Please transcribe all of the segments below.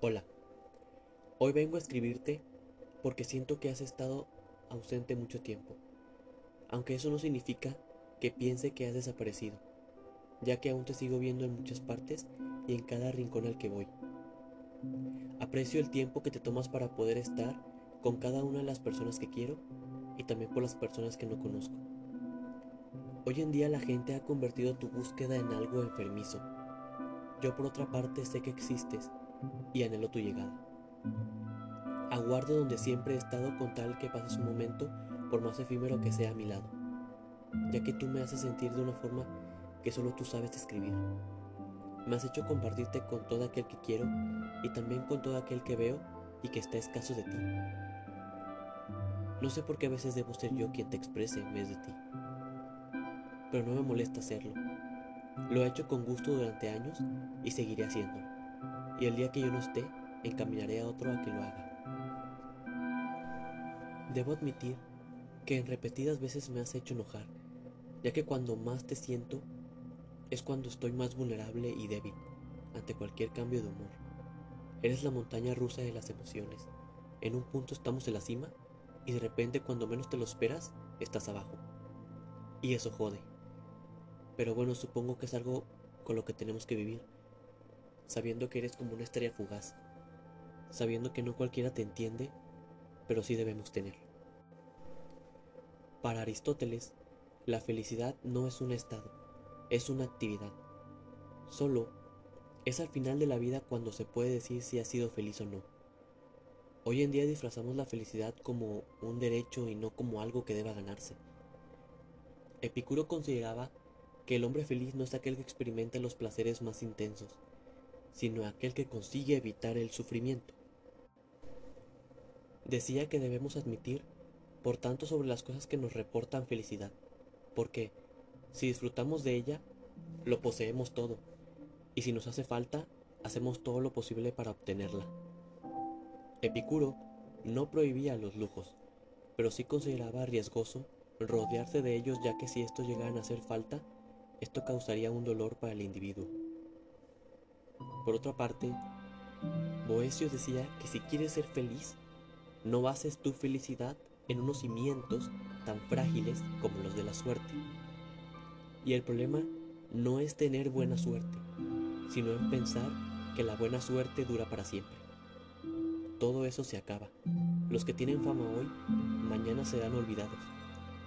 Hola, hoy vengo a escribirte porque siento que has estado ausente mucho tiempo, aunque eso no significa que piense que has desaparecido, ya que aún te sigo viendo en muchas partes y en cada rincón al que voy. Aprecio el tiempo que te tomas para poder estar con cada una de las personas que quiero y también por las personas que no conozco. Hoy en día la gente ha convertido tu búsqueda en algo enfermizo. Yo por otra parte sé que existes y anhelo tu llegada. Aguardo donde siempre he estado con tal que pases un momento, por más efímero que sea a mi lado, ya que tú me haces sentir de una forma que solo tú sabes describir. Me has hecho compartirte con todo aquel que quiero y también con todo aquel que veo y que está escaso de ti. No sé por qué a veces debo ser yo quien te exprese en vez de ti pero no me molesta hacerlo. Lo he hecho con gusto durante años y seguiré haciéndolo. Y el día que yo no esté, encaminaré a otro a que lo haga. Debo admitir que en repetidas veces me has hecho enojar, ya que cuando más te siento es cuando estoy más vulnerable y débil ante cualquier cambio de humor. Eres la montaña rusa de las emociones. En un punto estamos en la cima y de repente cuando menos te lo esperas, estás abajo. Y eso jode. Pero bueno, supongo que es algo con lo que tenemos que vivir, sabiendo que eres como una estrella fugaz, sabiendo que no cualquiera te entiende, pero sí debemos tener. Para Aristóteles, la felicidad no es un estado, es una actividad. Solo es al final de la vida cuando se puede decir si ha sido feliz o no. Hoy en día disfrazamos la felicidad como un derecho y no como algo que deba ganarse. Epicuro consideraba que el hombre feliz no es aquel que experimenta los placeres más intensos, sino aquel que consigue evitar el sufrimiento. Decía que debemos admitir, por tanto, sobre las cosas que nos reportan felicidad, porque si disfrutamos de ella, lo poseemos todo, y si nos hace falta, hacemos todo lo posible para obtenerla. Epicuro no prohibía los lujos, pero sí consideraba riesgoso rodearse de ellos ya que si estos llegaran a hacer falta, esto causaría un dolor para el individuo. Por otra parte, Boesio decía que si quieres ser feliz, no bases tu felicidad en unos cimientos tan frágiles como los de la suerte. Y el problema no es tener buena suerte, sino en pensar que la buena suerte dura para siempre. Todo eso se acaba. Los que tienen fama hoy, mañana serán olvidados.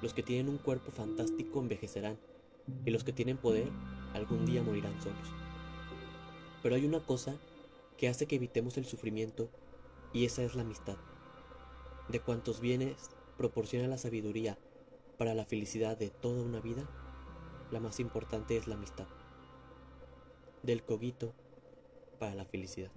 Los que tienen un cuerpo fantástico envejecerán y los que tienen poder algún día morirán solos. Pero hay una cosa que hace que evitemos el sufrimiento y esa es la amistad. De cuantos bienes proporciona la sabiduría para la felicidad de toda una vida, la más importante es la amistad. Del cogito para la felicidad.